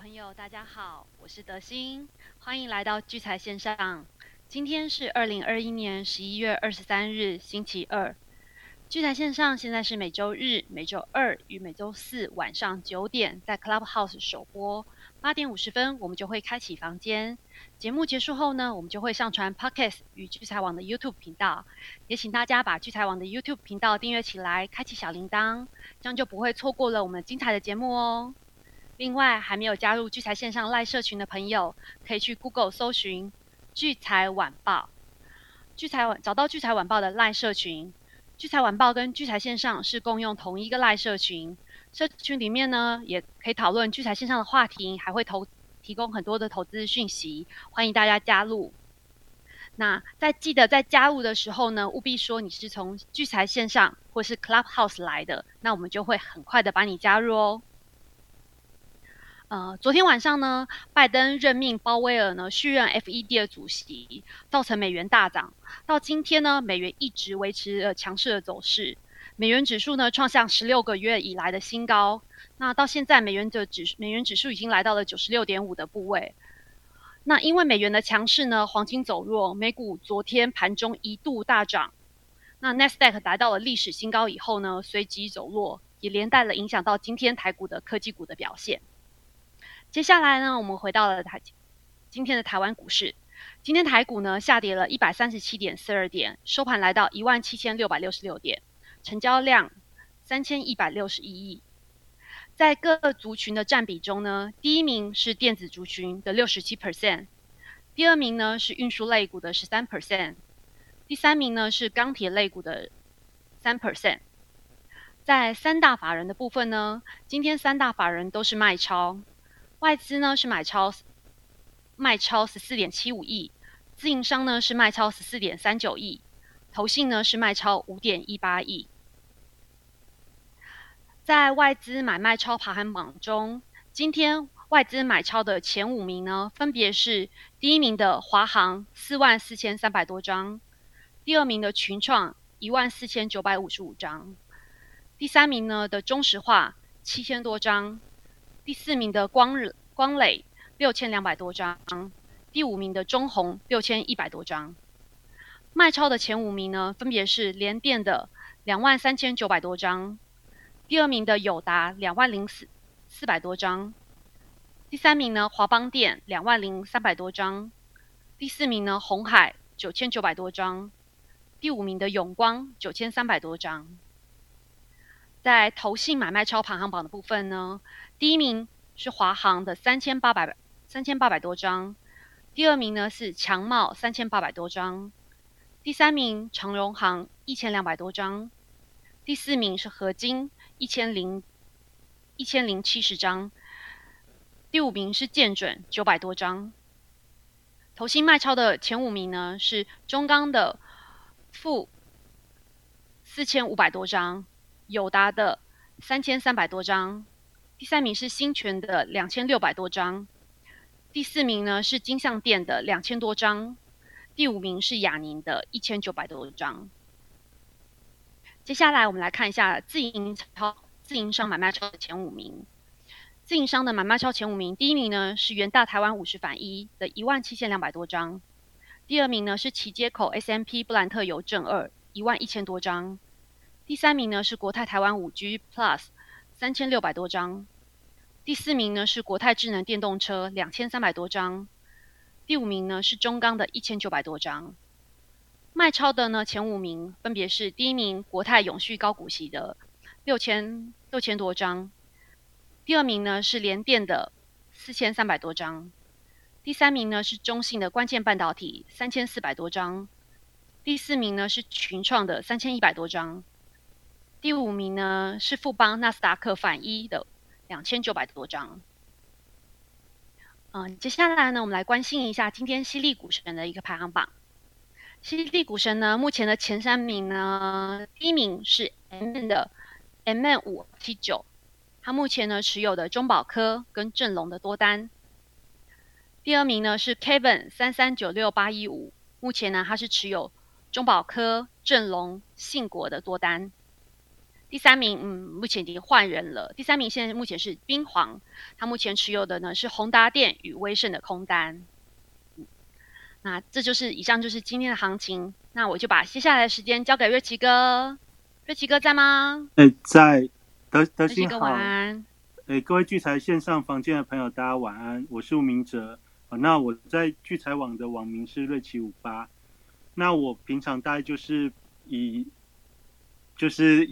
朋友，大家好，我是德心，欢迎来到聚财线上。今天是二零二一年十一月二十三日，星期二。聚财线上现在是每周日、每周二与每周四晚上九点在 Clubhouse 首播，八点五十分我们就会开启房间。节目结束后呢，我们就会上传 Podcast 与聚财网的 YouTube 频道，也请大家把聚财网的 YouTube 频道订阅起来，开启小铃铛，这样就不会错过了我们精彩的节目哦。另外，还没有加入聚财线上赖社群的朋友，可以去 Google 搜寻“聚财晚报”，聚财晚找到聚财晚报的赖社群。聚财晚报跟聚财线上是共用同一个赖社群，社群里面呢也可以讨论聚财线上的话题，还会投提供很多的投资讯息，欢迎大家加入。那在记得在加入的时候呢，务必说你是从聚财线上或是 Clubhouse 来的，那我们就会很快的把你加入哦。呃，昨天晚上呢，拜登任命鲍威尔呢续任 FED 的主席，造成美元大涨。到今天呢，美元一直维持了强势的走势，美元指数呢创下十六个月以来的新高。那到现在，美元的指美元指数已经来到了九十六点五的部位。那因为美元的强势呢，黄金走弱，美股昨天盘中一度大涨。那 Nasdaq 达到了历史新高以后呢，随即走弱，也连带了影响到今天台股的科技股的表现。接下来呢，我们回到了台今天的台湾股市。今天台股呢下跌了一百三十七点四二点，收盘来到一万七千六百六十六点，成交量三千一百六十一亿。在各族群的占比中呢，第一名是电子族群的六十七 percent，第二名呢是运输类股的十三 percent，第三名呢是钢铁类股的三 percent。在三大法人的部分呢，今天三大法人都是卖超。外资呢是买超卖超十四点七五亿，自营商呢是卖超十四点三九亿，投信呢是卖超五点一八亿。在外资买卖超排行榜中，今天外资买超的前五名呢，分别是第一名的华航四万四千三百多张，第二名的群创一万四千九百五十五张，第三名呢的中石化七千多张。第四名的光光磊六千两百多张，第五名的中红六千一百多张。卖超的前五名呢，分别是联电的两万三千九百多张，第二名的友达两万零四四百多张，第三名呢华邦电两万零三百多张，第四名呢红海九千九百多张，第五名的永光九千三百多张。在投信买卖超排行榜的部分呢，第一名是华航的三千八百三千八百多张，第二名呢是强茂三千八百多张，第三名长荣航一千两百多张，第四名是合金一千零一千零七十张，第五名是建准九百多张。投信卖超的前五名呢是中钢的负四千五百多张。友达的三千三百多张，第三名是新泉的两千六百多张，第四名呢是金相店的两千多张，第五名是雅宁的一千九百多张。接下来我们来看一下自营超自营商买卖超的前五名。自营商的买卖超前五名，第一名呢是元大台湾五十反一的一万七千两百多张，第二名呢是旗街口 S M P 布兰特邮政二一万一千多张。第三名呢是国泰台湾五 G Plus 三千六百多张，第四名呢是国泰智能电动车两千三百多张，第五名呢是中钢的一千九百多张。卖超的呢前五名分别是第一名国泰永续高股息的六千六千多张，第二名呢是联电的四千三百多张，第三名呢是中信的关键半导体三千四百多张，第四名呢是群创的三千一百多张。第五名呢是富邦纳斯达克反一的两千九百多张。嗯，接下来呢，我们来关心一下今天犀利股神的一个排行榜。犀利股神呢，目前的前三名呢，第一名是 M 的 M 五七九，他目前呢持有的中保科跟正隆的多单。第二名呢是 Kevin 三三九六八一五，目前呢他是持有中保科、正隆、信国的多单。第三名，嗯，目前已经换人了。第三名现在目前是冰皇，他目前持有的呢是宏达电与威盛的空单。那这就是以上就是今天的行情。那我就把接下来的时间交给瑞奇哥。瑞奇哥在吗？哎，在。德德兴好。晚安。哎，各位聚财线上房间的朋友，大家晚安。我是吴明哲。那我在聚财网的网名是瑞奇五八。那我平常大概就是以，就是。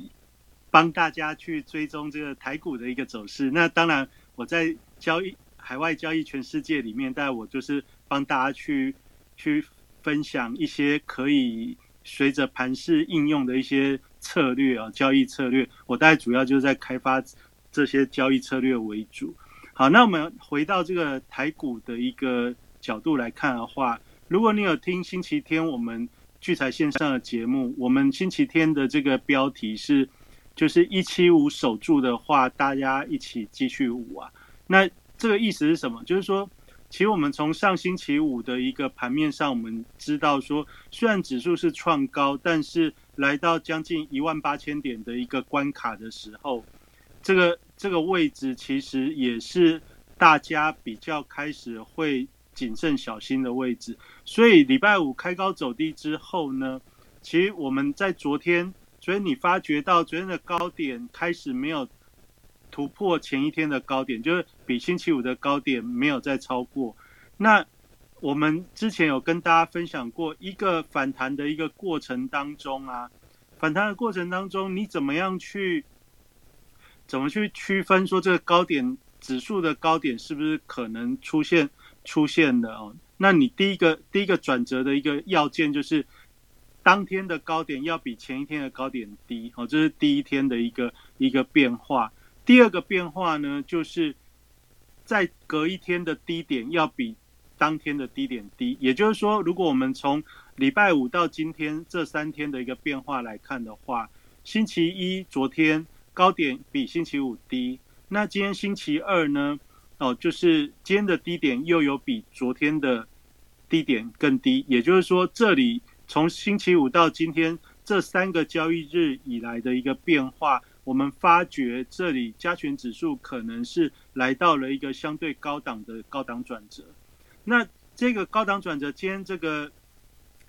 帮大家去追踪这个台股的一个走势。那当然，我在交易海外交易全世界里面，但我就是帮大家去去分享一些可以随着盘势应用的一些策略啊，交易策略。我大概主要就是在开发这些交易策略为主。好，那我们回到这个台股的一个角度来看的话，如果你有听星期天我们聚财线上的节目，我们星期天的这个标题是。就是一七五守住的话，大家一起继续舞啊。那这个意思是什么？就是说，其实我们从上星期五的一个盘面上，我们知道说，虽然指数是创高，但是来到将近一万八千点的一个关卡的时候，这个这个位置其实也是大家比较开始会谨慎小心的位置。所以礼拜五开高走低之后呢，其实我们在昨天。所以你发觉到昨天的高点开始没有突破前一天的高点，就是比星期五的高点没有再超过。那我们之前有跟大家分享过一个反弹的一个过程当中啊，反弹的过程当中，你怎么样去怎么去区分说这个高点指数的高点是不是可能出现出现的哦？那你第一个第一个转折的一个要件就是。当天的高点要比前一天的高点低，哦，这是第一天的一个一个变化。第二个变化呢，就是在隔一天的低点要比当天的低点低。也就是说，如果我们从礼拜五到今天这三天的一个变化来看的话，星期一昨天高点比星期五低，那今天星期二呢，哦，就是今天的低点又有比昨天的低点更低。也就是说，这里。从星期五到今天这三个交易日以来的一个变化，我们发觉这里加权指数可能是来到了一个相对高档的高档转折。那这个高档转折，今天这个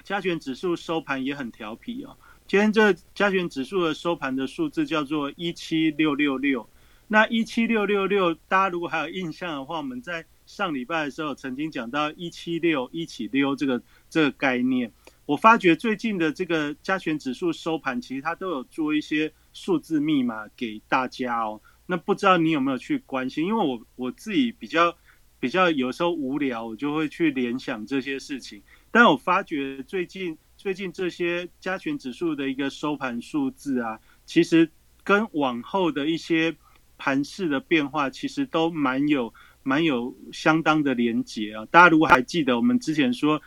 加权指数收盘也很调皮哦。今天这加权指数的收盘的数字叫做一七六六六。那一七六六六，大家如果还有印象的话，我们在上礼拜的时候曾经讲到一七六一起溜这个这个概念。我发觉最近的这个加权指数收盘，其实它都有做一些数字密码给大家哦。那不知道你有没有去关心？因为我我自己比较比较有时候无聊，我就会去联想这些事情。但我发觉最近最近这些加权指数的一个收盘数字啊，其实跟往后的一些盘势的变化，其实都蛮有蛮有相当的连结啊。大家如果还记得我们之前说。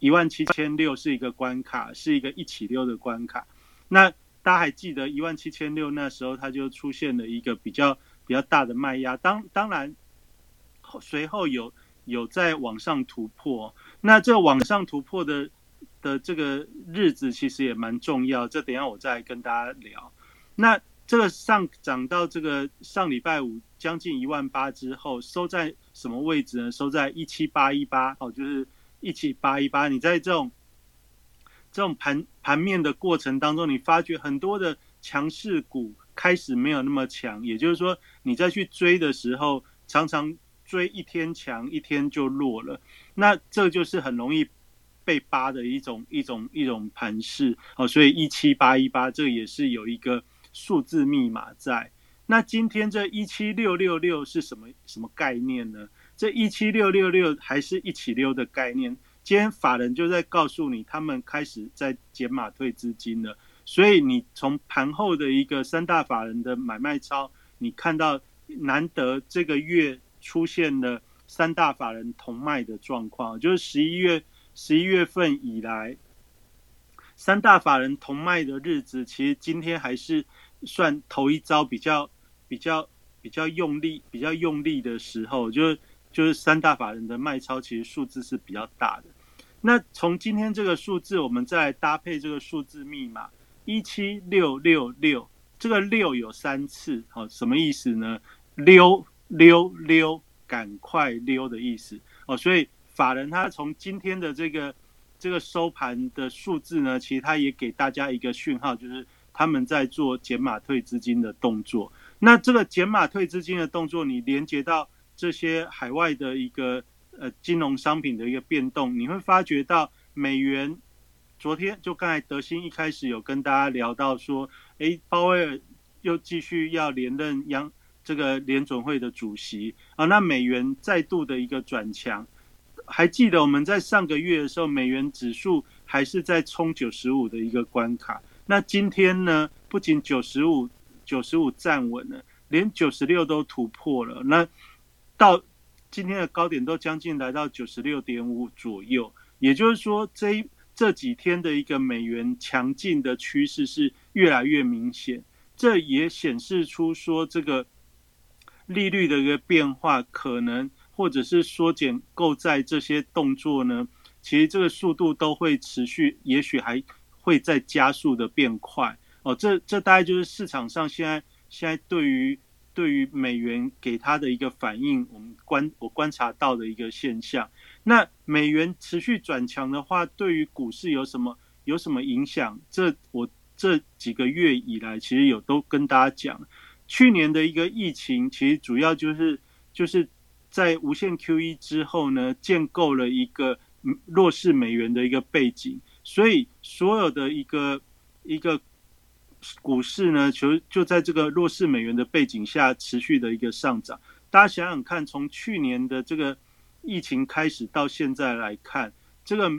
一万七千六是一个关卡，是一个一起溜的关卡。那大家还记得一万七千六那时候，它就出现了一个比较比较大的卖压。当当然，随后有有在往上突破。那这往上突破的的这个日子其实也蛮重要。这等下我再跟大家聊。那这个上涨到这个上礼拜五将近一万八之后，收在什么位置呢？收在一七八一八哦，就是。一起扒一扒，你在这种这种盘盘面的过程当中，你发觉很多的强势股开始没有那么强，也就是说，你再去追的时候，常常追一天强，一天就弱了。那这就是很容易被扒的一种一种一种盘势哦。所以一七八一八，这也是有一个数字密码在。那今天这一七六六六是什么什么概念呢？这一七六六六还是一起溜的概念，今天法人就在告诉你，他们开始在减码退资金了。所以你从盘后的一个三大法人的买卖超，你看到难得这个月出现了三大法人同卖的状况，就是十一月十一月份以来，三大法人同卖的日子，其实今天还是算头一招比较比较比较用力、比较用力的时候，就是。就是三大法人的卖超，其实数字是比较大的。那从今天这个数字，我们再搭配这个数字密码一七六六六，这个六有三次，好，什么意思呢？溜溜溜，赶快溜的意思哦。所以法人他从今天的这个这个收盘的数字呢，其实他也给大家一个讯号，就是他们在做减码退资金的动作。那这个减码退资金的动作，你连接到这些海外的一个呃金融商品的一个变动，你会发觉到美元。昨天就刚才德兴一开始有跟大家聊到说，哎，鲍威尔又继续要连任央这个联准会的主席啊，那美元再度的一个转强。还记得我们在上个月的时候，美元指数还是在冲九十五的一个关卡。那今天呢，不仅九十五九十五站稳了，连九十六都突破了。那到今天的高点都将近来到九十六点五左右，也就是说这。这几天的一个美元强劲的趋势是越来越明显，这也显示出说这个利率的一个变化可能，或者是缩减购债这些动作呢，其实这个速度都会持续，也许还会再加速的变快哦。这这大概就是市场上现在现在对于对于美元给它的一个反应，我们观我观察到的一个现象。那美元持续转强的话，对于股市有什么有什么影响？这我这几个月以来，其实有都跟大家讲，去年的一个疫情，其实主要就是就是在无限 QE 之后呢，建构了一个弱势美元的一个背景，所以所有的一个一个股市呢，就就在这个弱势美元的背景下持续的一个上涨。大家想想看，从去年的这个。疫情开始到现在来看，这个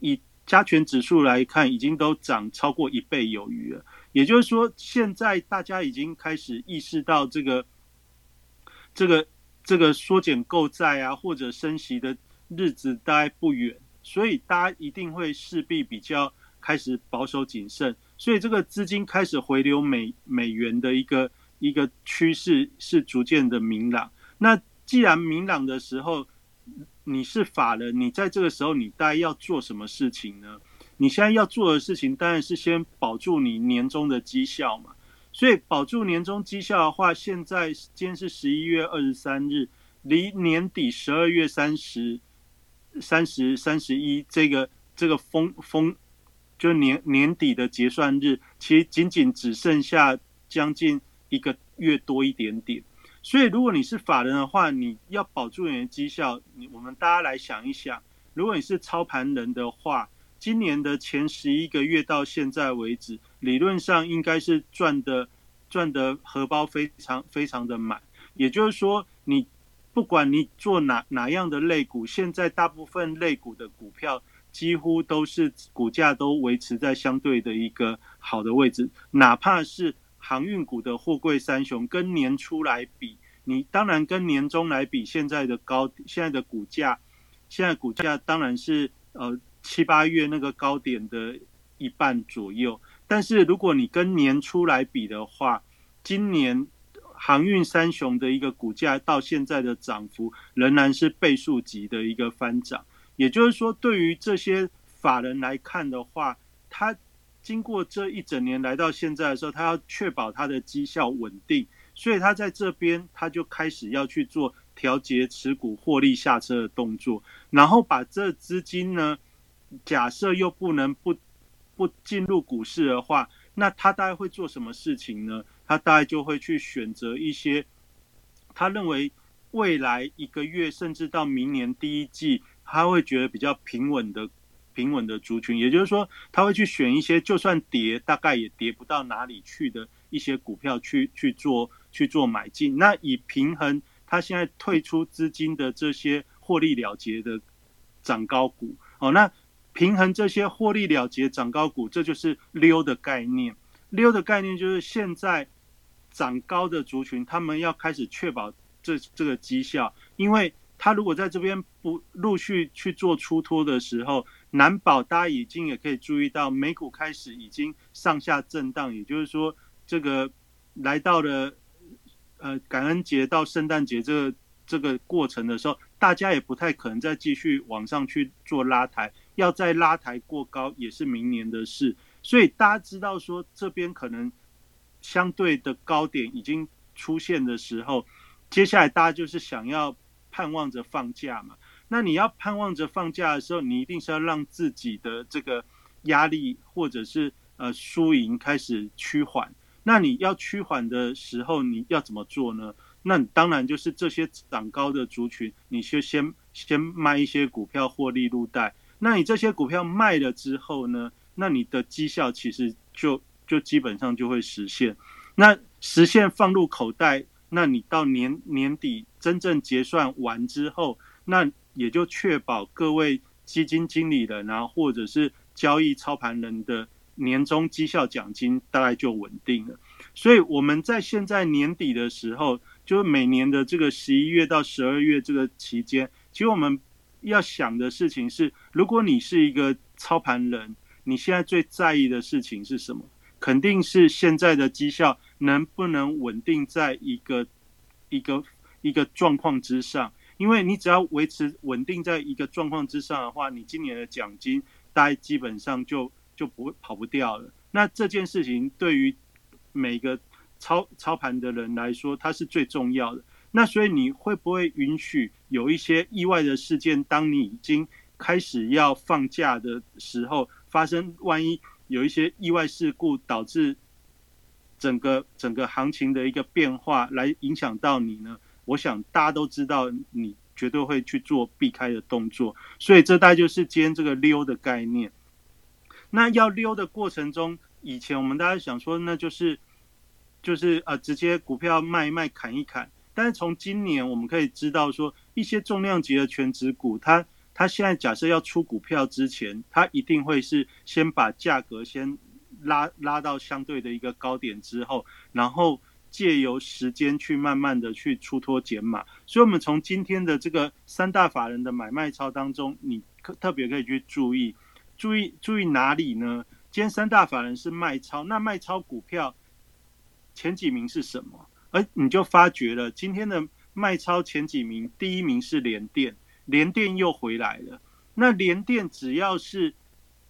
以加权指数来看，已经都涨超过一倍有余了。也就是说，现在大家已经开始意识到这个、这个、这个缩减购债啊，或者升息的日子大概不远，所以大家一定会势必比较开始保守谨慎，所以这个资金开始回流美美元的一个一个趋势是逐渐的明朗。那既然明朗的时候，你是法人，你在这个时候你大概要做什么事情呢？你现在要做的事情当然是先保住你年终的绩效嘛。所以保住年终绩效的话，现在今天是十一月二十三日，离年底十二月三十、三十、三十一这个这个封封，就年年底的结算日，其实仅仅只剩下将近一个月多一点点。所以，如果你是法人的话，你要保住你的绩效。我们大家来想一想，如果你是操盘人的话，今年的前十一个月到现在为止，理论上应该是赚的赚的荷包非常非常的满。也就是说，你不管你做哪哪样的类股，现在大部分类股的股票几乎都是股价都维持在相对的一个好的位置，哪怕是。航运股的货柜三雄跟年初来比，你当然跟年终来比，现在的高现在的股价，现在股价当然是呃七八月那个高点的一半左右。但是如果你跟年初来比的话，今年航运三雄的一个股价到现在的涨幅仍然是倍数级的一个翻涨。也就是说，对于这些法人来看的话，他。经过这一整年来到现在的时候，他要确保他的绩效稳定，所以他在这边他就开始要去做调节持股获利下车的动作，然后把这资金呢，假设又不能不不进入股市的话，那他大概会做什么事情呢？他大概就会去选择一些他认为未来一个月甚至到明年第一季，他会觉得比较平稳的。平稳的族群，也就是说，他会去选一些就算跌，大概也跌不到哪里去的一些股票去去做去做买进。那以平衡他现在退出资金的这些获利了结的涨高股哦，那平衡这些获利了结涨高股，这就是溜的概念。溜的概念就是现在涨高的族群，他们要开始确保这这个绩效，因为他如果在这边不陆续去做出脱的时候。难保大家已经也可以注意到，美股开始已经上下震荡，也就是说，这个来到了呃感恩节到圣诞节这个这个过程的时候，大家也不太可能再继续往上去做拉抬，要再拉抬过高也是明年的事。所以大家知道说，这边可能相对的高点已经出现的时候，接下来大家就是想要盼望着放假嘛。那你要盼望着放假的时候，你一定是要让自己的这个压力或者是呃输赢开始趋缓。那你要趋缓的时候，你要怎么做呢？那当然就是这些涨高的族群，你就先先卖一些股票获利入袋。那你这些股票卖了之后呢？那你的绩效其实就就基本上就会实现。那实现放入口袋，那你到年年底真正结算完之后，那也就确保各位基金经理人啊，或者是交易操盘人的年终绩效奖金大概就稳定了。所以我们在现在年底的时候，就是每年的这个十一月到十二月这个期间，其实我们要想的事情是：如果你是一个操盘人，你现在最在意的事情是什么？肯定是现在的绩效能不能稳定在一个一个一个状况之上。因为你只要维持稳定在一个状况之上的话，你今年的奖金大概基本上就就不会跑不掉了。那这件事情对于每个操操盘的人来说，它是最重要的。那所以你会不会允许有一些意外的事件？当你已经开始要放假的时候发生，万一有一些意外事故导致整个整个行情的一个变化，来影响到你呢？我想大家都知道，你绝对会去做避开的动作，所以这大概就是今天这个溜的概念。那要溜的过程中，以前我们大家想说，那就是就是呃，直接股票卖一卖，砍一砍。但是从今年我们可以知道，说一些重量级的全职股，它它现在假设要出股票之前，它一定会是先把价格先拉拉到相对的一个高点之后，然后。借由时间去慢慢的去出脱减码，所以我们从今天的这个三大法人的买卖超当中，你特特别可以去注意，注意注意哪里呢？今天三大法人是卖超，那卖超股票前几名是什么？而你就发觉了，今天的卖超前几名，第一名是联电，联电又回来了。那联电只要是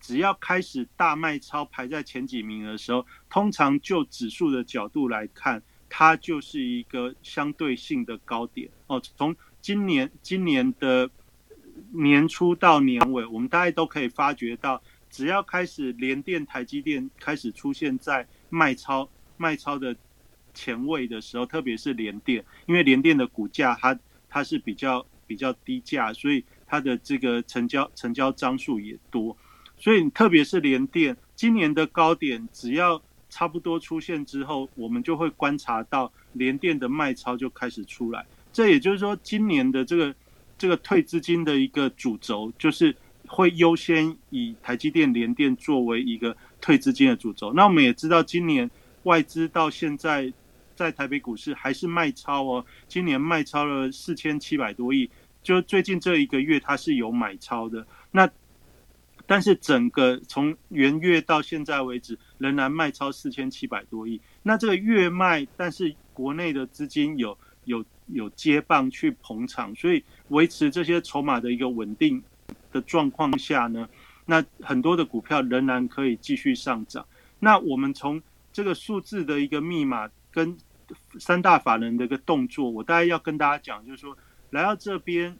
只要开始大卖超排在前几名的时候，通常就指数的角度来看。它就是一个相对性的高点哦。从今年今年的年初到年尾，我们大概都可以发觉到，只要开始联电、台积电开始出现在卖超卖超的前位的时候，特别是联电，因为联电的股价它它是比较比较低价，所以它的这个成交成交张数也多，所以特别是联电今年的高点，只要差不多出现之后，我们就会观察到联电的卖超就开始出来。这也就是说，今年的这个这个退资金的一个主轴，就是会优先以台积电、联电作为一个退资金的主轴。那我们也知道，今年外资到现在在台北股市还是卖超哦，今年卖超了四千七百多亿，就最近这一个月它是有买超的。那但是整个从元月到现在为止，仍然卖超四千七百多亿。那这个月卖，但是国内的资金有有有接棒去捧场，所以维持这些筹码的一个稳定的状况下呢，那很多的股票仍然可以继续上涨。那我们从这个数字的一个密码跟三大法人的一个动作，我大概要跟大家讲，就是说来到这边，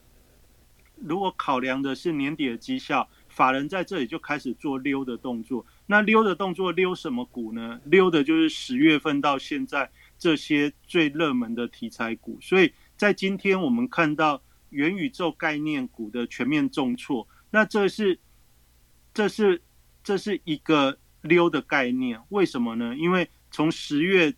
如果考量的是年底的绩效。法人在这里就开始做溜的动作，那溜的动作溜什么股呢？溜的就是十月份到现在这些最热门的题材股。所以在今天我们看到元宇宙概念股的全面重挫，那这是这是这是一个溜的概念。为什么呢？因为从十月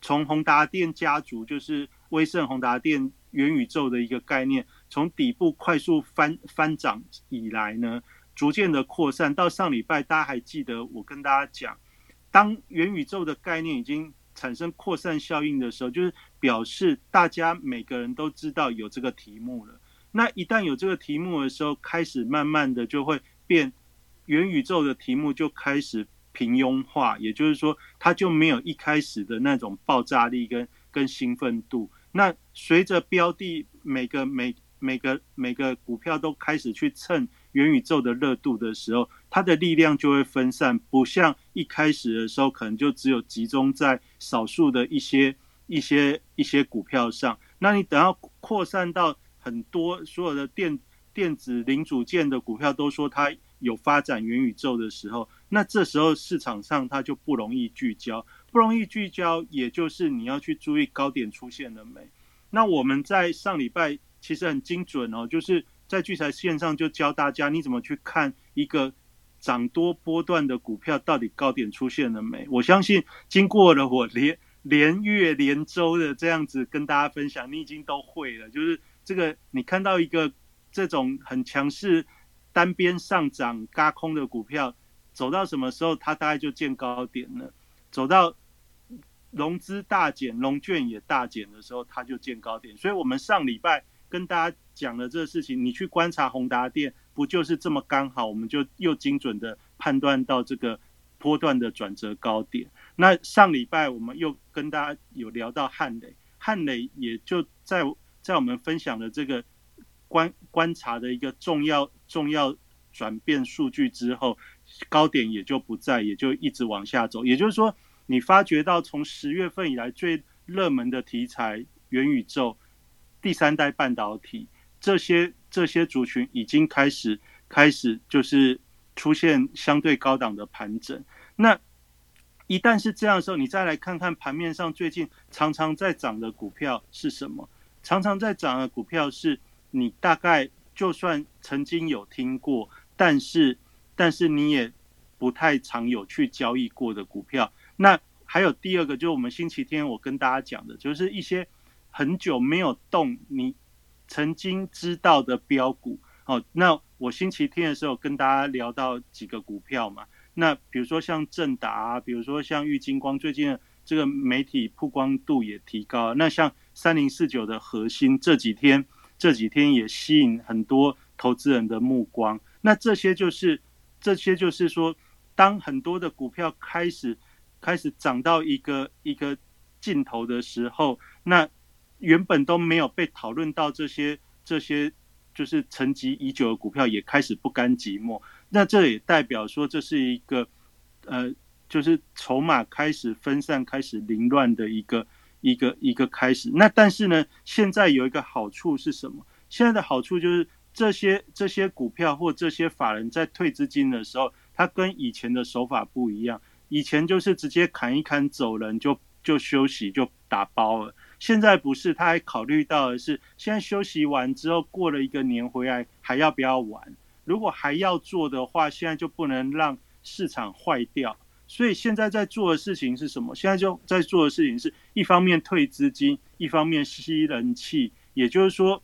从宏达电家族就是威盛宏达电元宇宙的一个概念。从底部快速翻翻涨以来呢，逐渐的扩散到上礼拜，大家还记得我跟大家讲，当元宇宙的概念已经产生扩散效应的时候，就是表示大家每个人都知道有这个题目了。那一旦有这个题目的时候，开始慢慢的就会变，元宇宙的题目就开始平庸化，也就是说，它就没有一开始的那种爆炸力跟跟兴奋度。那随着标的每个每每个每个股票都开始去蹭元宇宙的热度的时候，它的力量就会分散，不像一开始的时候可能就只有集中在少数的一些一些一些股票上。那你等到扩散到很多所有的电电子零组件的股票都说它有发展元宇宙的时候，那这时候市场上它就不容易聚焦，不容易聚焦，也就是你要去注意高点出现了没。那我们在上礼拜其实很精准哦，就是在聚财线上就教大家你怎么去看一个涨多波段的股票到底高点出现了没。我相信经过了我连连月连周的这样子跟大家分享，你已经都会了。就是这个你看到一个这种很强势单边上涨嘎空的股票，走到什么时候它大概就见高点了，走到。融资大减，融券也大减的时候，它就见高点。所以，我们上礼拜跟大家讲的这个事情，你去观察宏达电，不就是这么刚好？我们就又精准的判断到这个波段的转折高点。那上礼拜我们又跟大家有聊到汉磊，汉磊也就在在我们分享的这个观观察的一个重要重要转变数据之后，高点也就不在，也就一直往下走。也就是说。你发觉到从十月份以来最热门的题材元宇宙、第三代半导体这些这些族群已经开始开始就是出现相对高档的盘整。那一旦是这样的时候，你再来看看盘面上最近常常在涨的股票是什么？常常在涨的股票是你大概就算曾经有听过，但是但是你也不太常有去交易过的股票。那还有第二个，就是我们星期天我跟大家讲的，就是一些很久没有动，你曾经知道的标股。哦，那我星期天的时候跟大家聊到几个股票嘛，那比如说像正达，比如说像玉金光，最近这个媒体曝光度也提高。那像三零四九的核心，这几天这几天也吸引很多投资人的目光。那这些就是这些就是说，当很多的股票开始。开始涨到一个一个尽头的时候，那原本都没有被讨论到这些这些就是沉寂已久的股票也开始不甘寂寞。那这也代表说这是一个呃，就是筹码开始分散、开始凌乱的一个一个一个开始。那但是呢，现在有一个好处是什么？现在的好处就是这些这些股票或这些法人在退资金的时候，它跟以前的手法不一样。以前就是直接砍一砍走人就就休息就打包了，现在不是，他还考虑到的是，现在休息完之后过了一个年回来还要不要玩？如果还要做的话，现在就不能让市场坏掉。所以现在在做的事情是什么？现在就在做的事情是一方面退资金，一方面吸人气，也就是说，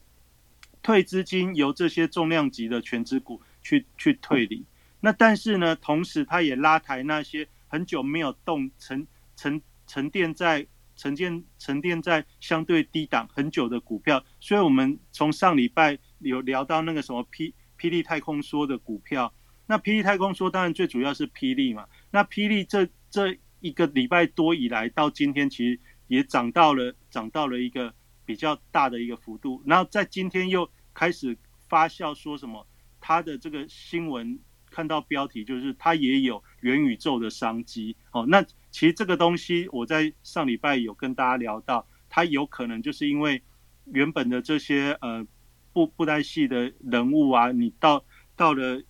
退资金由这些重量级的全资股去去退离。那但是呢，同时他也拉抬那些。很久没有动沉沉沉淀在沉淀沉淀在相对低档很久的股票，所以我们从上礼拜有聊到那个什么霹霹雳太空说的股票，那霹雳太空说当然最主要是霹雳嘛，那霹雳这这一个礼拜多以来到今天其实也涨到了涨到了一个比较大的一个幅度，然后在今天又开始发酵说什么它的这个新闻。看到标题就是它也有元宇宙的商机哦。那其实这个东西我在上礼拜有跟大家聊到，它有可能就是因为原本的这些呃布布袋戏的人物啊，你到到了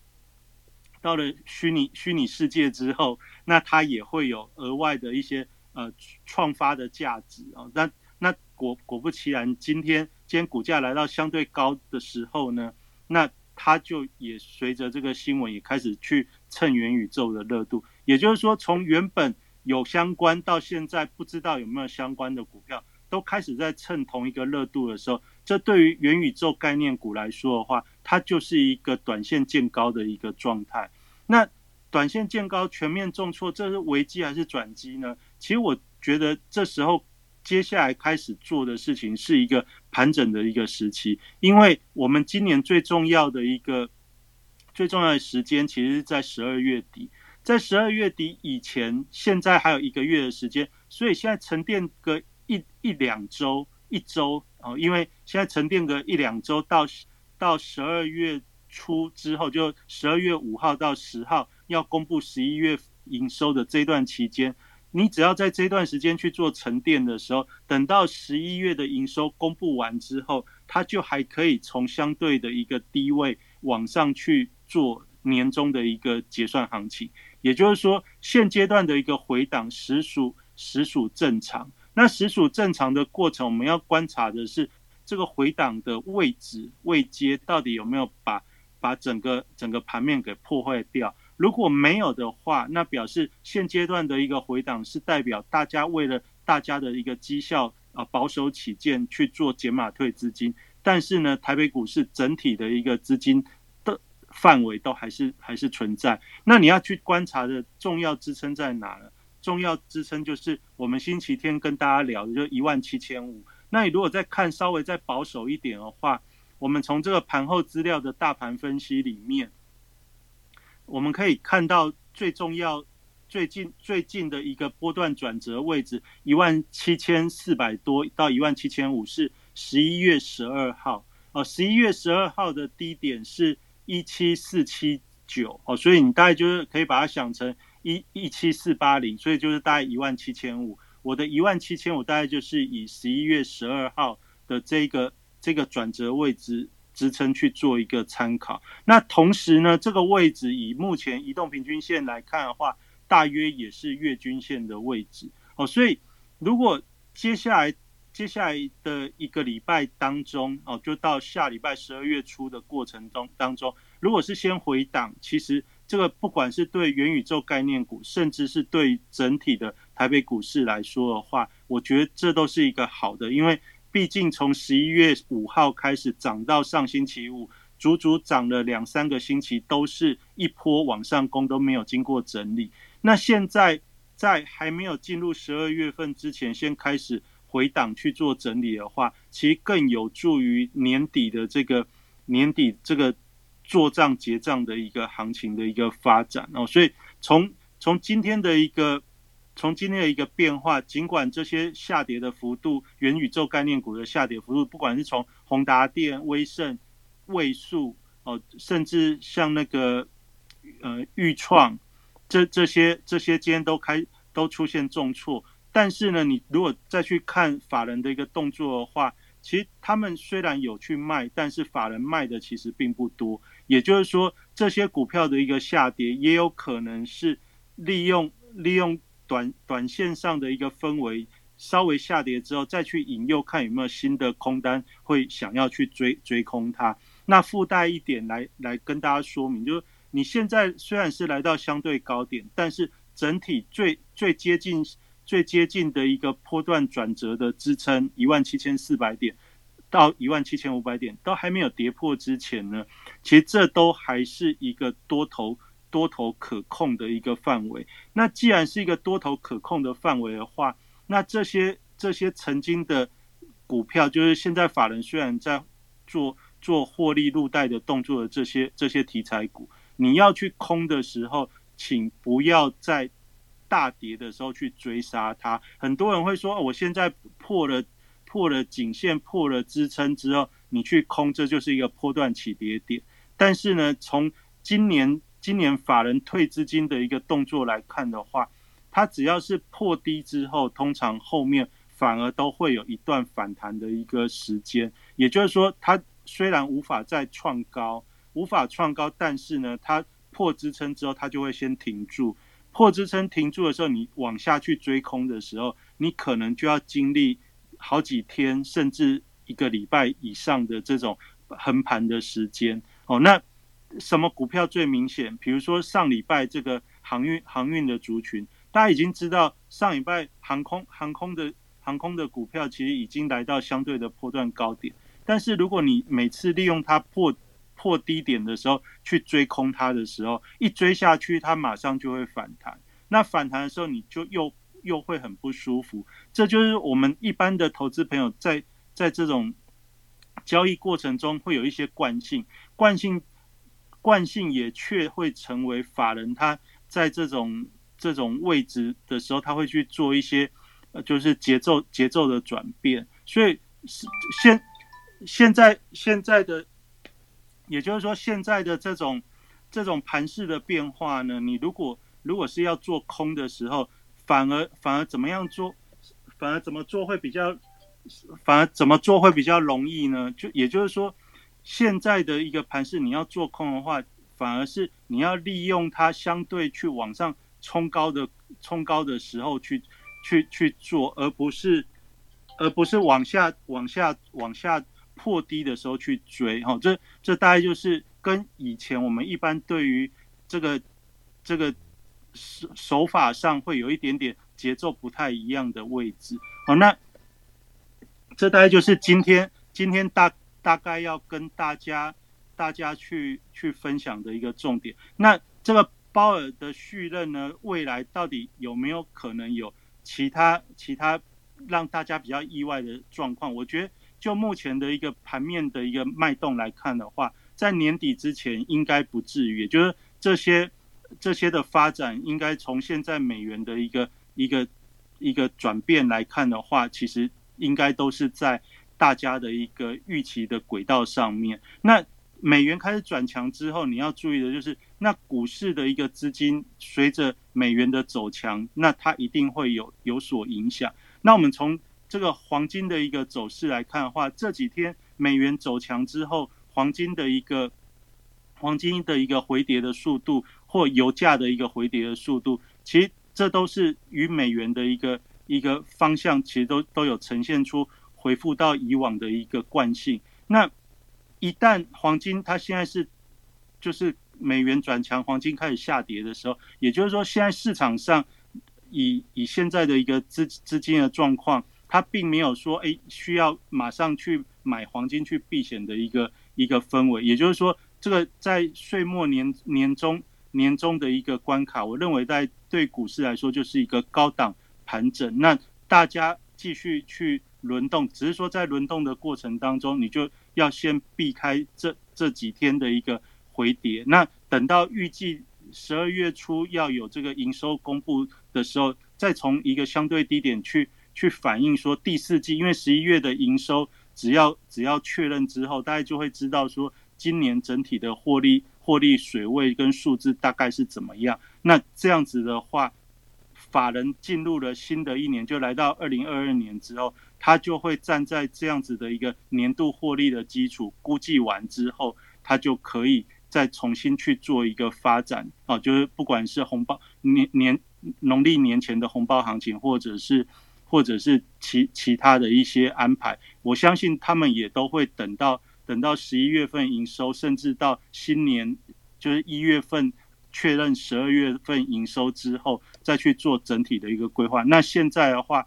到了虚拟虚拟世界之后，那它也会有额外的一些呃创发的价值啊。那那果果不其然，今天今天股价来到相对高的时候呢，那。它就也随着这个新闻也开始去蹭元宇宙的热度，也就是说，从原本有相关到现在不知道有没有相关的股票，都开始在蹭同一个热度的时候，这对于元宇宙概念股来说的话，它就是一个短线见高的一个状态。那短线见高全面重挫，这是危机还是转机呢？其实我觉得这时候。接下来开始做的事情是一个盘整的一个时期，因为我们今年最重要的一个最重要的时间，其实是在十二月底，在十二月底以前，现在还有一个月的时间，所以现在沉淀个一一两周，一周哦，因为现在沉淀个一两周到到十二月初之后，就十二月五号到十号要公布十一月营收的这段期间，你只要在这段时间去做沉淀的时候，等到十一月的营收公布完之后，它就还可以从相对的一个低位往上去做年终的一个结算行情。也就是说，现阶段的一个回档实属实属正常。那实属正常的过程，我们要观察的是这个回档的位置位阶到底有没有把把整个整个盘面给破坏掉。如果没有的话，那表示现阶段的一个回档是代表大家为了大家的一个绩效啊保守起见去做减码退资金。但是呢，台北股市整体的一个资金的范围都还是还是存在。那你要去观察的重要支撑在哪呢？重要支撑就是我们星期天跟大家聊的，就一万七千五。那你如果再看稍微再保守一点的话，我们从这个盘后资料的大盘分析里面，我们可以看到最重要、最近最近的一个波段转折位置，一万七千四百多到一万七千五是十一月十二号哦，十一月十二号的低点是一七四七九哦，所以你大概就是可以把它想成。一一七四八零，所以就是大概一万七千五。我的一万七千五大概就是以十一月十二号的这个这个转折位置支撑去做一个参考。那同时呢，这个位置以目前移动平均线来看的话，大约也是月均线的位置哦。所以如果接下来接下来的一个礼拜当中哦，就到下礼拜十二月初的过程中当中，如果是先回档，其实。这个不管是对元宇宙概念股，甚至是对整体的台北股市来说的话，我觉得这都是一个好的，因为毕竟从十一月五号开始涨到上星期五，足足涨了两三个星期，都是一波往上攻，都没有经过整理。那现在在还没有进入十二月份之前，先开始回档去做整理的话，其实更有助于年底的这个年底这个。做账结账的一个行情的一个发展哦，所以从从今天的一个从今天的一个变化，尽管这些下跌的幅度，元宇宙概念股的下跌幅度，不管是从宏达电、威盛、位数哦，甚至像那个呃豫创，这这些这些今天都开都出现重挫，但是呢，你如果再去看法人的一个动作的话，其实他们虽然有去卖，但是法人卖的其实并不多。也就是说，这些股票的一个下跌，也有可能是利用利用短短线上的一个氛围，稍微下跌之后，再去引诱看有没有新的空单会想要去追追空它。那附带一点来来跟大家说明，就是你现在虽然是来到相对高点，但是整体最最接近最接近的一个波段转折的支撑一万七千四百点。到一万七千五百点都还没有跌破之前呢，其实这都还是一个多头多头可控的一个范围。那既然是一个多头可控的范围的话，那这些这些曾经的股票，就是现在法人虽然在做做获利入袋的动作的这些这些题材股，你要去空的时候，请不要在大跌的时候去追杀它。很多人会说，我现在破了。破了颈线，破了支撑之后，你去空，这就是一个波段起跌点。但是呢，从今年今年法人退资金的一个动作来看的话，它只要是破低之后，通常后面反而都会有一段反弹的一个时间。也就是说，它虽然无法再创高，无法创高，但是呢，它破支撑之后，它就会先停住。破支撑停住的时候，你往下去追空的时候，你可能就要经历。好几天，甚至一个礼拜以上的这种横盘的时间哦。那什么股票最明显？比如说上礼拜这个航运航运的族群，大家已经知道，上礼拜航空航空的航空的股票其实已经来到相对的破段高点。但是如果你每次利用它破破低点的时候去追空它的时候，一追下去，它马上就会反弹。那反弹的时候，你就又。又会很不舒服，这就是我们一般的投资朋友在在这种交易过程中会有一些惯性，惯性惯性也却会成为法人他在这种这种位置的时候，他会去做一些呃就是节奏节奏的转变，所以现现在现在的也就是说，现在的这种这种盘势的变化呢，你如果如果是要做空的时候，反而反而怎么样做，反而怎么做会比较，反而怎么做会比较容易呢？就也就是说，现在的一个盘势，你要做空的话，反而是你要利用它相对去往上冲高的冲高的时候去去去做，而不是而不是往下往下往下破低的时候去追。哈，这这大概就是跟以前我们一般对于这个这个。手手法上会有一点点节奏不太一样的位置，好，那这大概就是今天今天大大概要跟大家大家去去分享的一个重点。那这个鲍尔的续任呢，未来到底有没有可能有其他其他让大家比较意外的状况？我觉得就目前的一个盘面的一个脉动来看的话，在年底之前应该不至于，也就是这些。这些的发展，应该从现在美元的一个一个一个转变来看的话，其实应该都是在大家的一个预期的轨道上面。那美元开始转强之后，你要注意的就是，那股市的一个资金随着美元的走强，那它一定会有有所影响。那我们从这个黄金的一个走势来看的话，这几天美元走强之后，黄金的一个黄金的一个回跌的速度。或油价的一个回跌的速度，其实这都是与美元的一个一个方向，其实都都有呈现出回复到以往的一个惯性。那一旦黄金它现在是就是美元转强，黄金开始下跌的时候，也就是说现在市场上以以现在的一个资资金的状况，它并没有说哎需要马上去买黄金去避险的一个一个氛围。也就是说，这个在岁末年年终。年终的一个关卡，我认为在对股市来说就是一个高档盘整。那大家继续去轮动，只是说在轮动的过程当中，你就要先避开这这几天的一个回跌。那等到预计十二月初要有这个营收公布的时候，再从一个相对低点去去反映说第四季，因为十一月的营收只要只要确认之后，大家就会知道说今年整体的获利。获利水位跟数字大概是怎么样？那这样子的话，法人进入了新的一年，就来到二零二二年之后，他就会站在这样子的一个年度获利的基础估计完之后，他就可以再重新去做一个发展啊，就是不管是红包年年农历年前的红包行情，或者是或者是其其他的一些安排，我相信他们也都会等到。等到十一月份营收，甚至到新年就是一月份确认十二月份营收之后，再去做整体的一个规划。那现在的话，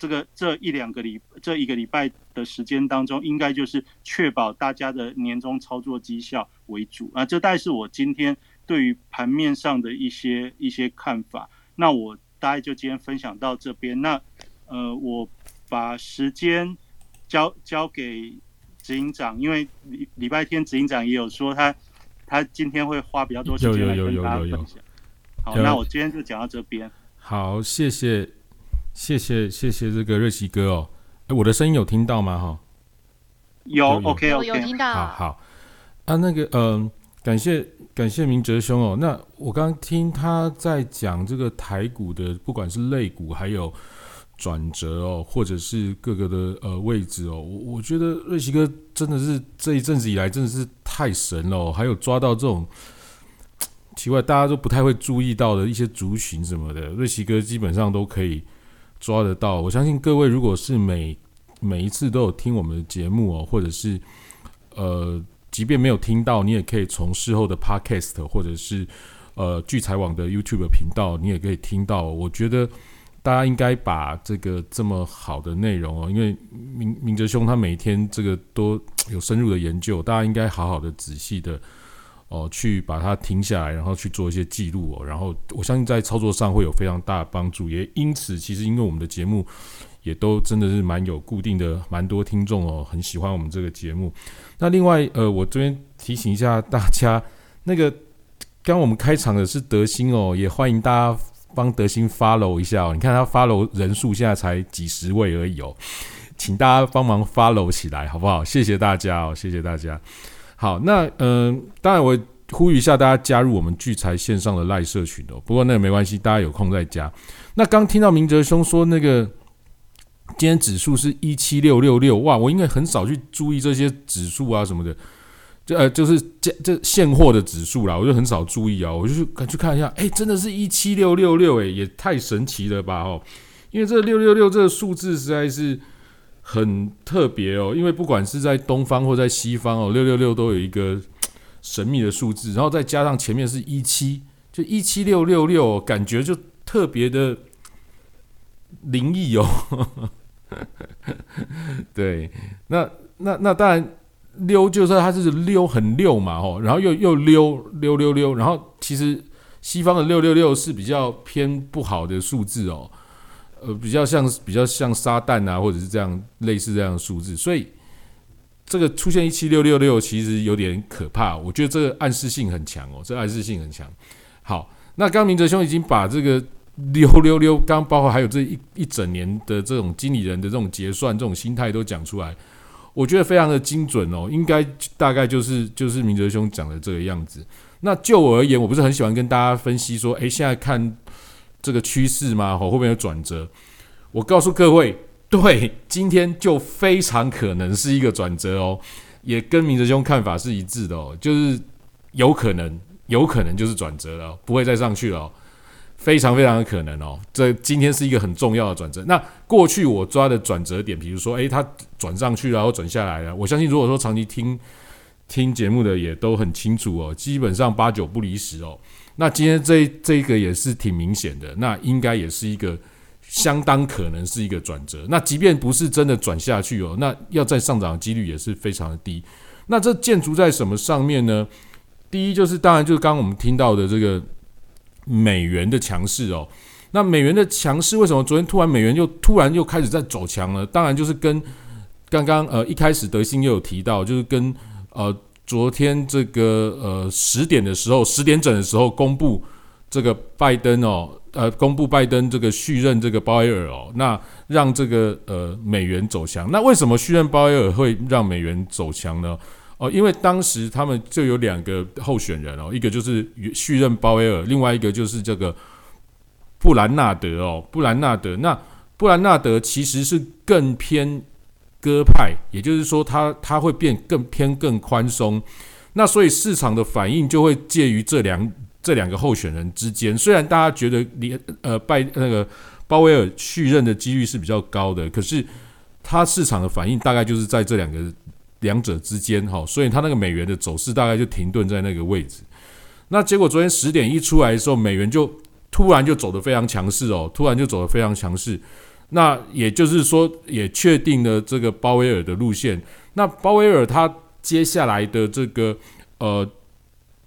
这个这一两个礼这一个礼拜的时间当中，应该就是确保大家的年终操作绩效为主啊。这大概是我今天对于盘面上的一些一些看法。那我大概就今天分享到这边。那呃，我把时间交交给。执行长，因为礼礼拜天执行长也有说他他今天会花比较多时间来跟大家分享。好，那我今天就讲到这边。好，谢谢谢谢谢谢这个瑞奇哥哦。哎，我的声音有听到吗？哈，有，OK OK，有听到。好好啊，那个嗯，感谢感谢明哲兄哦。那我刚听他在讲这个台股的，不管是类股还有。转折哦，或者是各个的呃位置哦，我我觉得瑞奇哥真的是这一阵子以来真的是太神了，还有抓到这种奇怪大家都不太会注意到的一些族群什么的，瑞奇哥基本上都可以抓得到。我相信各位如果是每每一次都有听我们的节目哦，或者是呃，即便没有听到，你也可以从事后的 Podcast 或者是呃聚财网的 YouTube 频道，你也可以听到。我觉得。大家应该把这个这么好的内容哦，因为明明哲兄他每天这个都有深入的研究，大家应该好好的仔细的哦去把它停下来，然后去做一些记录哦，然后我相信在操作上会有非常大的帮助。也因此，其实因为我们的节目也都真的是蛮有固定的，蛮多听众哦，很喜欢我们这个节目。那另外呃，我这边提醒一下大家，那个刚我们开场的是德兴哦，也欢迎大家。帮德兴 follow 一下哦，你看他 follow 人数现在才几十位而已哦，请大家帮忙 follow 起来好不好？谢谢大家哦，谢谢大家。好，那嗯，当然我呼吁一下大家加入我们聚财线上的赖社群哦。不过那个没关系，大家有空再加。那刚听到明哲兄说那个今天指数是一七六六六，哇，我应该很少去注意这些指数啊什么的。这呃就是这这现货的指数啦，我就很少注意啊，我就去去看一下，哎，真的是一七六六六，哎，也太神奇了吧哦！因为这六六六这个数字实在是很特别哦，因为不管是在东方或在西方哦，六六六都有一个 神秘的数字，然后再加上前面是一七，就一七六六六，感觉就特别的 灵异哦。对，那那那当然。溜就是它是溜很溜嘛吼，然后又又溜溜溜溜，然后其实西方的六六六是比较偏不好的数字哦，呃，比较像比较像撒旦啊，或者是这样类似这样的数字，所以这个出现一七六六六其实有点可怕，我觉得这个暗示性很强哦，这暗示性很强。好，那刚明哲兄已经把这个溜溜溜，刚包括还有这一一整年的这种经理人的这种结算这种心态都讲出来。我觉得非常的精准哦，应该大概就是就是明哲兄讲的这个样子。那就我而言，我不是很喜欢跟大家分析说，诶，现在看这个趋势吗？会不会有转折？我告诉各位，对，今天就非常可能是一个转折哦，也跟明哲兄看法是一致的哦，就是有可能，有可能就是转折了，不会再上去了。非常非常的可能哦，这今天是一个很重要的转折。那过去我抓的转折点，比如说，诶，它转上去然后转下来了。我相信，如果说长期听听节目的也都很清楚哦，基本上八九不离十哦。那今天这这个也是挺明显的，那应该也是一个相当可能是一个转折。那即便不是真的转下去哦，那要再上涨的几率也是非常的低。那这建筑在什么上面呢？第一就是当然就是刚刚我们听到的这个。美元的强势哦，那美元的强势为什么昨天突然美元又突然又开始在走强了？当然就是跟刚刚呃一开始德兴又有提到，就是跟呃昨天这个呃十点的时候十点整的时候公布这个拜登哦呃公布拜登这个续任这个鲍威尔哦，那让这个呃美元走强。那为什么续任鲍威尔会让美元走强呢？哦，因为当时他们就有两个候选人哦，一个就是续任鲍威尔，另外一个就是这个布兰纳德哦，布兰纳德。那布兰纳德其实是更偏鸽派，也就是说，它它会变更偏更宽松。那所以市场的反应就会介于这两这两个候选人之间。虽然大家觉得你呃拜那个鲍威尔续任的几率是比较高的，可是他市场的反应大概就是在这两个。两者之间，哈，所以它那个美元的走势大概就停顿在那个位置。那结果昨天十点一出来的时候，美元就突然就走得非常强势哦，突然就走得非常强势。那也就是说，也确定了这个鲍威尔的路线。那鲍威尔他接下来的这个呃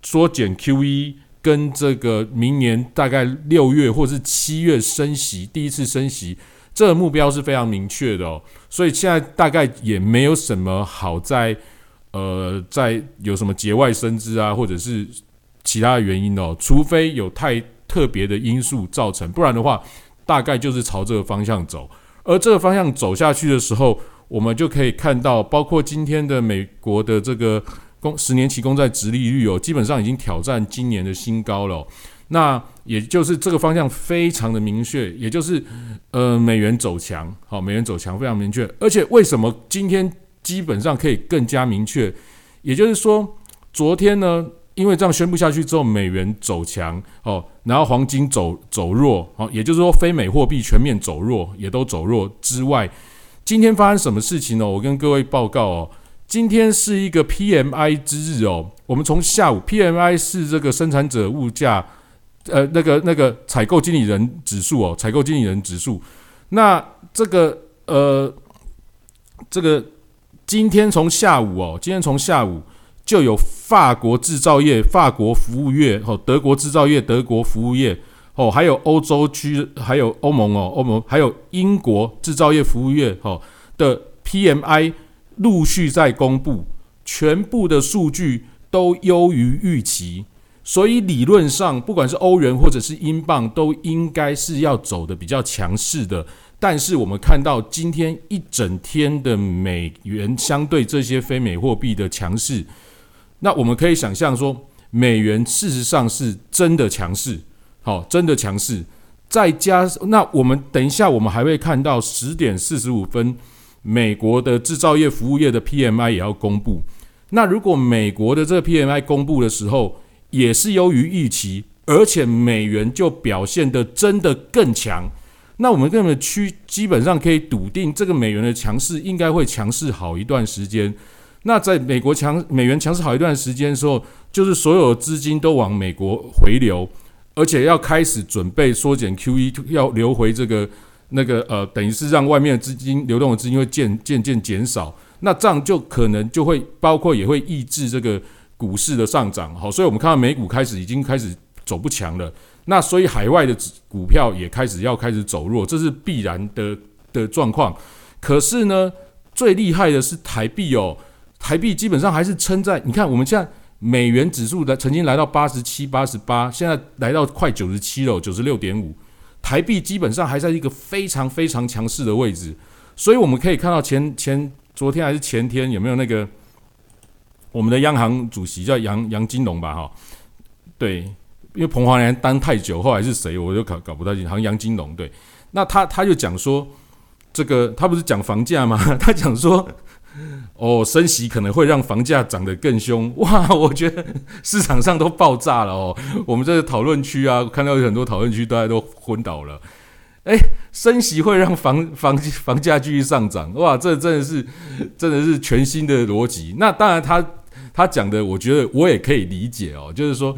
缩减 QE，跟这个明年大概六月或是七月升息，第一次升息。这个目标是非常明确的哦，所以现在大概也没有什么好在，呃，在有什么节外生枝啊，或者是其他的原因哦，除非有太特别的因素造成，不然的话，大概就是朝这个方向走。而这个方向走下去的时候，我们就可以看到，包括今天的美国的这个公十年期公债直利率哦，基本上已经挑战今年的新高了。那也就是这个方向非常的明确，也就是呃美元走强，好，美元走强非常明确。而且为什么今天基本上可以更加明确？也就是说，昨天呢，因为这样宣布下去之后，美元走强，哦，然后黄金走走弱，好，也就是说非美货币全面走弱，也都走弱之外，今天发生什么事情呢？我跟各位报告哦，今天是一个 PMI 之日哦，我们从下午 PMI 是这个生产者物价。呃，那个那个采购经理人指数哦，采购经理人指数，那这个呃，这个今天从下午哦，今天从下午就有法国制造业、法国服务业哦，德国制造业、德国服务业哦，还有欧洲区，还有欧盟哦，欧盟还有英国制造业服务业哦的 PMI 陆续在公布，全部的数据都优于预期。所以理论上，不管是欧元或者是英镑，都应该是要走的比较强势的。但是我们看到今天一整天的美元相对这些非美货币的强势，那我们可以想象说，美元事实上是真的强势，好，真的强势。再加那我们等一下，我们还会看到十点四十五分，美国的制造业服务业的 PMI 也要公布。那如果美国的这个 PMI 公布的时候也是优于预期，而且美元就表现的真的更强，那我们根本区基本上可以笃定，这个美元的强势应该会强势好一段时间。那在美国强美元强势好一段时间的时候，就是所有的资金都往美国回流。而且要开始准备缩减 QE，要流回这个那个呃，等于是让外面的资金流动的资金会渐渐渐减少，那这样就可能就会包括也会抑制这个股市的上涨。好，所以我们看到美股开始已经开始走不强了，那所以海外的股票也开始要开始走弱，这是必然的的状况。可是呢，最厉害的是台币哦，台币基本上还是撑在，你看我们现在。美元指数的曾经来到八十七、八十八，现在来到快九十七了，九十六点五。台币基本上还在一个非常非常强势的位置，所以我们可以看到前前昨天还是前天有没有那个我们的央行主席叫杨杨金龙吧？哈，对，因为彭华年当太久，后来是谁我就搞搞不太清，好像杨金龙对。那他他就讲说，这个他不是讲房价吗？他讲说。哦，升息可能会让房价涨得更凶 哇！我觉得市场上都爆炸了哦。我们这个讨论区啊，看到有很多讨论区，大家都昏倒了。哎，升息会让房房 房价继续上涨哇！这真的是真的是全新的逻辑。那当然，他他讲的，我觉得我也可以理解哦。就是说，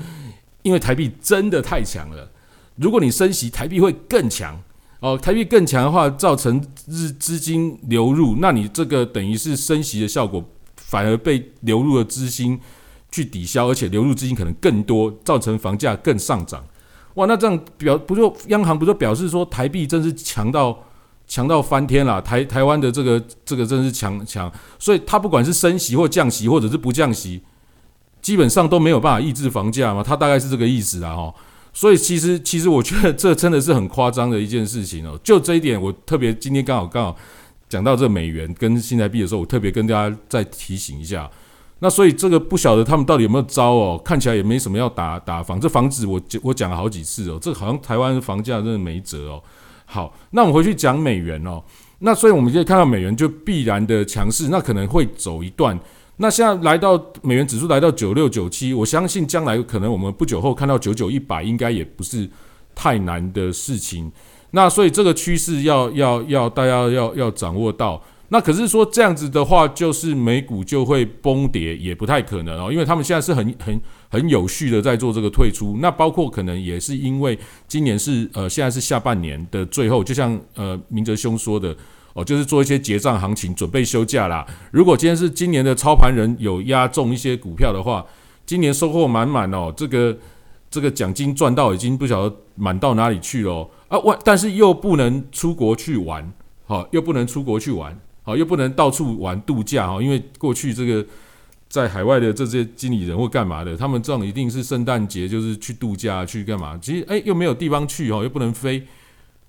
因为台币真的太强了，如果你升息，台币会更强。哦，台币更强的话，造成日资金流入，那你这个等于是升息的效果，反而被流入的资金去抵消，而且流入资金可能更多，造成房价更上涨。哇，那这样表不就央行不就表示说台币真是强到强到翻天了？台台湾的这个这个真是强强，所以它不管是升息或降息，或者是不降息，基本上都没有办法抑制房价嘛？它大概是这个意思啦，哈。所以其实，其实我觉得这真的是很夸张的一件事情哦。就这一点，我特别今天刚好刚好讲到这美元跟新台币的时候，我特别跟大家再提醒一下。那所以这个不晓得他们到底有没有招哦？看起来也没什么要打打房，这房子我我讲了好几次哦，这好像台湾房价真的没辙哦。好，那我们回去讲美元哦。那所以我们可以看到美元就必然的强势，那可能会走一段。那现在来到美元指数来到九六九七，我相信将来可能我们不久后看到九九一百，应该也不是太难的事情。那所以这个趋势要要要大家要要掌握到。那可是说这样子的话，就是美股就会崩跌，也不太可能哦，因为他们现在是很很很有序的在做这个退出。那包括可能也是因为今年是呃现在是下半年的最后，就像呃明哲兄说的。哦，就是做一些结账行情，准备休假啦。如果今天是今年的操盘人有压中一些股票的话，今年收获满满哦，这个这个奖金赚到已经不晓得满到哪里去了啊！外但是又不能出国去玩，好，又不能出国去玩，好，又不能到处玩度假哈，因为过去这个在海外的这些经理人或干嘛的，他们这种一定是圣诞节就是去度假去干嘛？其实哎，又没有地方去哦，又不能飞。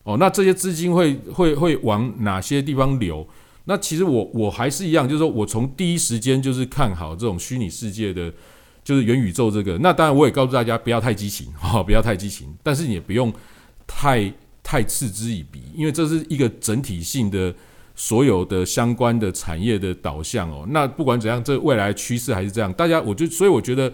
哦，那这些资金会会会往哪些地方流？那其实我我还是一样，就是说我从第一时间就是看好这种虚拟世界的，就是元宇宙这个。那当然我也告诉大家不要太激情，哈，不要太激情，但是也不用太太嗤之以鼻，因为这是一个整体性的所有的相关的产业的导向哦。那不管怎样，这未来趋势还是这样。大家，我就所以我觉得，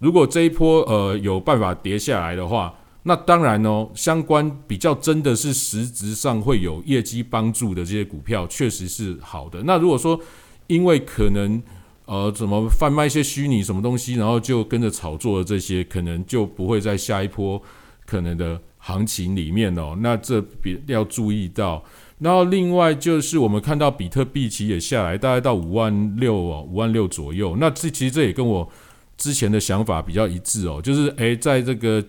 如果这一波呃有办法跌下来的话。那当然哦，相关比较真的是实质上会有业绩帮助的这些股票，确实是好的。那如果说因为可能呃怎么贩卖一些虚拟什么东西，然后就跟着炒作的这些，可能就不会在下一波可能的行情里面哦。那这别要注意到。然后另外就是我们看到比特币其实也下来，大概到五万六哦，五万六左右。那这其实这也跟我之前的想法比较一致哦，就是诶，在这个。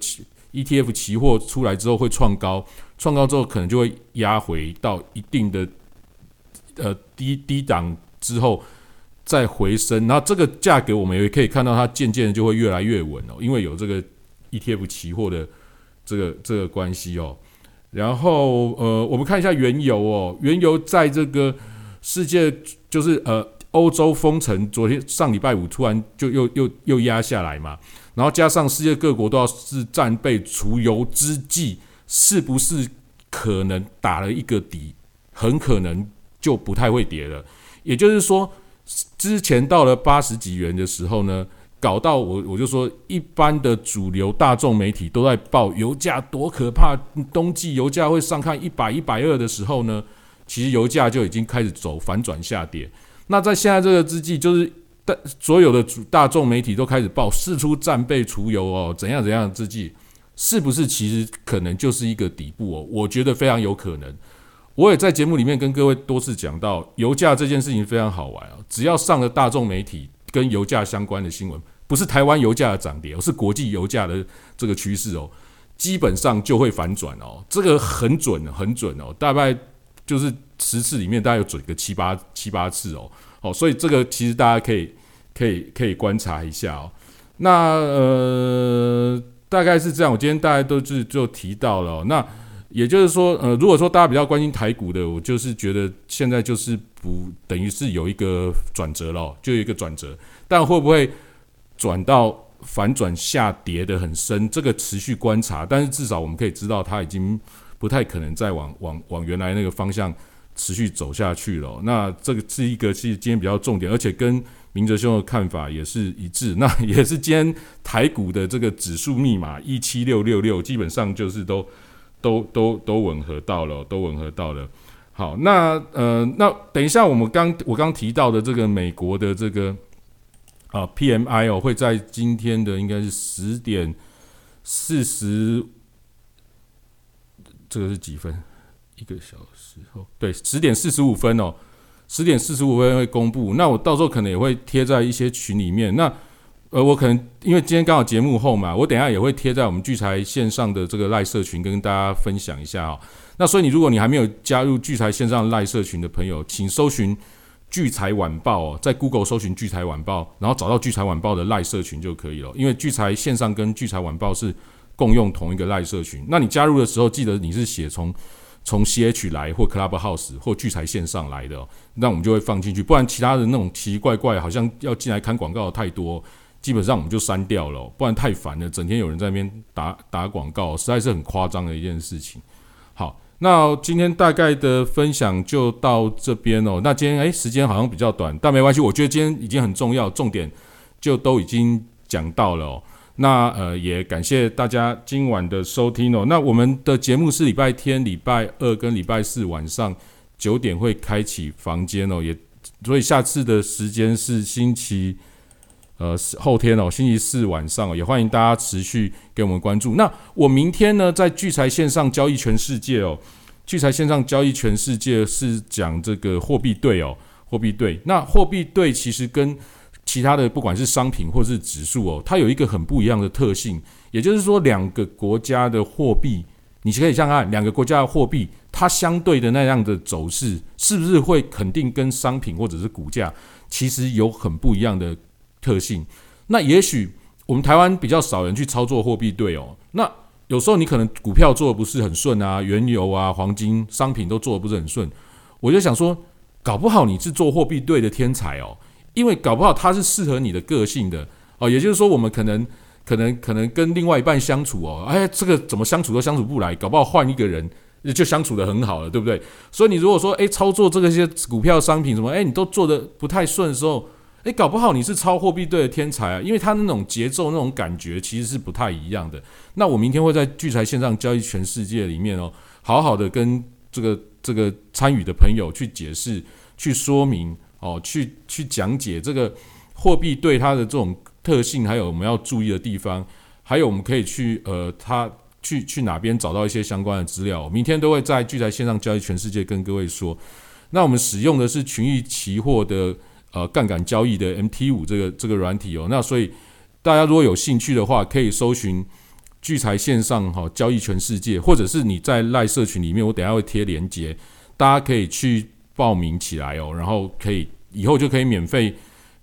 ETF 期货出来之后会创高，创高之后可能就会压回到一定的呃低低档之后再回升，然后这个价格我们也可以看到它渐渐的就会越来越稳哦，因为有这个 ETF 期货的这个这个关系哦。然后呃，我们看一下原油哦，原油在这个世界就是呃欧洲封城，昨天上礼拜五突然就又又又压下来嘛，然后加上世界各国都要是战备除油之际，是不是可能打了一个底，很可能就不太会跌了？也就是说，之前到了八十几元的时候呢，搞到我我就说，一般的主流大众媒体都在报油价多可怕，冬季油价会上看一百一百二的时候呢，其实油价就已经开始走反转下跌。那在现在这个之际，就是但所有的主大众媒体都开始报四出战备除油哦，怎样怎样之际，是不是其实可能就是一个底部哦？我觉得非常有可能。我也在节目里面跟各位多次讲到，油价这件事情非常好玩啊！只要上了大众媒体跟油价相关的新闻，不是台湾油价的涨跌，而是国际油价的这个趋势哦，基本上就会反转哦。这个很准，很准哦，大概就是十次里面大概有准个七八七八次哦。好，所以这个其实大家可以可以可以观察一下哦。那呃，大概是这样。我今天大家都是就提到了那。也就是说，呃，如果说大家比较关心台股的，我就是觉得现在就是不等于是有一个转折了，就有一个转折，但会不会转到反转下跌的很深？这个持续观察，但是至少我们可以知道，它已经不太可能再往往往原来那个方向持续走下去了。那这个是一个是今天比较重点，而且跟明哲兄的看法也是一致。那也是今天台股的这个指数密码一七六六六，基本上就是都。都都都吻合到了，都吻合到了。好，那呃，那等一下，我们刚我刚提到的这个美国的这个啊 PMI 哦，会在今天的应该是十点四十，这个是几分？一个小时对，十点四十五分哦，十点四十五分会公布。那我到时候可能也会贴在一些群里面。那呃，我可能因为今天刚好节目后嘛，我等下也会贴在我们聚财线上的这个赖社群，跟大家分享一下哦。那所以你如果你还没有加入聚财线上赖社群的朋友，请搜寻聚财晚报哦，在 Google 搜寻聚财晚报，然后找到聚财晚报的赖社群就可以了。因为聚财线上跟聚财晚报是共用同一个赖社群。那你加入的时候，记得你是写从从 CH 来或 Clubhouse 或聚财线上来的，那我们就会放进去。不然其他的那种奇奇怪怪，好像要进来看广告的太多。基本上我们就删掉了，不然太烦了。整天有人在那边打打广告，实在是很夸张的一件事情。好，那今天大概的分享就到这边哦。那今天诶，时间好像比较短，但没关系，我觉得今天已经很重要，重点就都已经讲到了。那呃，也感谢大家今晚的收听哦。那我们的节目是礼拜天、礼拜二跟礼拜四晚上九点会开启房间哦，也所以下次的时间是星期。呃，后天哦，星期四晚上也欢迎大家持续给我们关注。那我明天呢，在聚财线上交易全世界哦，聚财线上交易全世界是讲这个货币对哦，货币对。那货币对其实跟其他的不管是商品或是指数哦，它有一个很不一样的特性，也就是说，两个国家的货币，你可以想看两个国家的货币，它相对的那样的走势，是不是会肯定跟商品或者是股价其实有很不一样的。特性，那也许我们台湾比较少人去操作货币对哦。那有时候你可能股票做的不是很顺啊，原油啊、黄金、商品都做的不是很顺。我就想说，搞不好你是做货币对的天才哦，因为搞不好它是适合你的个性的哦。也就是说，我们可能、可能、可能跟另外一半相处哦，哎，这个怎么相处都相处不来，搞不好换一个人就相处的很好了，对不对？所以你如果说哎，操作这个些股票、商品什么，哎，你都做的不太顺的时候。诶，搞不好你是超货币队的天才啊！因为他那种节奏、那种感觉其实是不太一样的。那我明天会在聚财线上交易全世界里面哦，好好的跟这个这个参与的朋友去解释、去说明哦，去去讲解这个货币对它的这种特性，还有我们要注意的地方，还有我们可以去呃，他去去哪边找到一些相关的资料。明天都会在聚财线上交易全世界跟各位说。那我们使用的是群益期货的。呃，杠杆交易的 MT 五这个这个软体哦，那所以大家如果有兴趣的话，可以搜寻聚财线上哈交易全世界，或者是你在赖社群里面，我等下会贴链接，大家可以去报名起来哦，然后可以以后就可以免费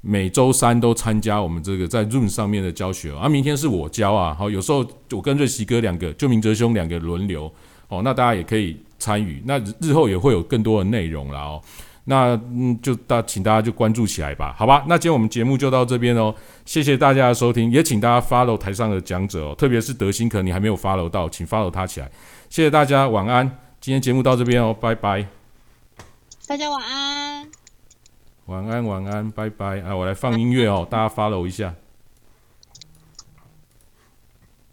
每周三都参加我们这个在 Zoom 上面的教学、哦、啊。明天是我教啊，好、有时候我跟瑞奇哥两个，就明哲兄两个轮流哦，那大家也可以参与，那日后也会有更多的内容啦哦。那嗯，就大请大家就关注起来吧，好吧？那今天我们节目就到这边哦，谢谢大家的收听，也请大家 follow 台上的讲者哦，特别是德兴，可能你还没有 follow 到，请 follow 他起来。谢谢大家，晚安。今天节目到这边哦，拜拜。大家晚安。晚安晚安拜拜。啊我来放音乐哦大家 follow 一下。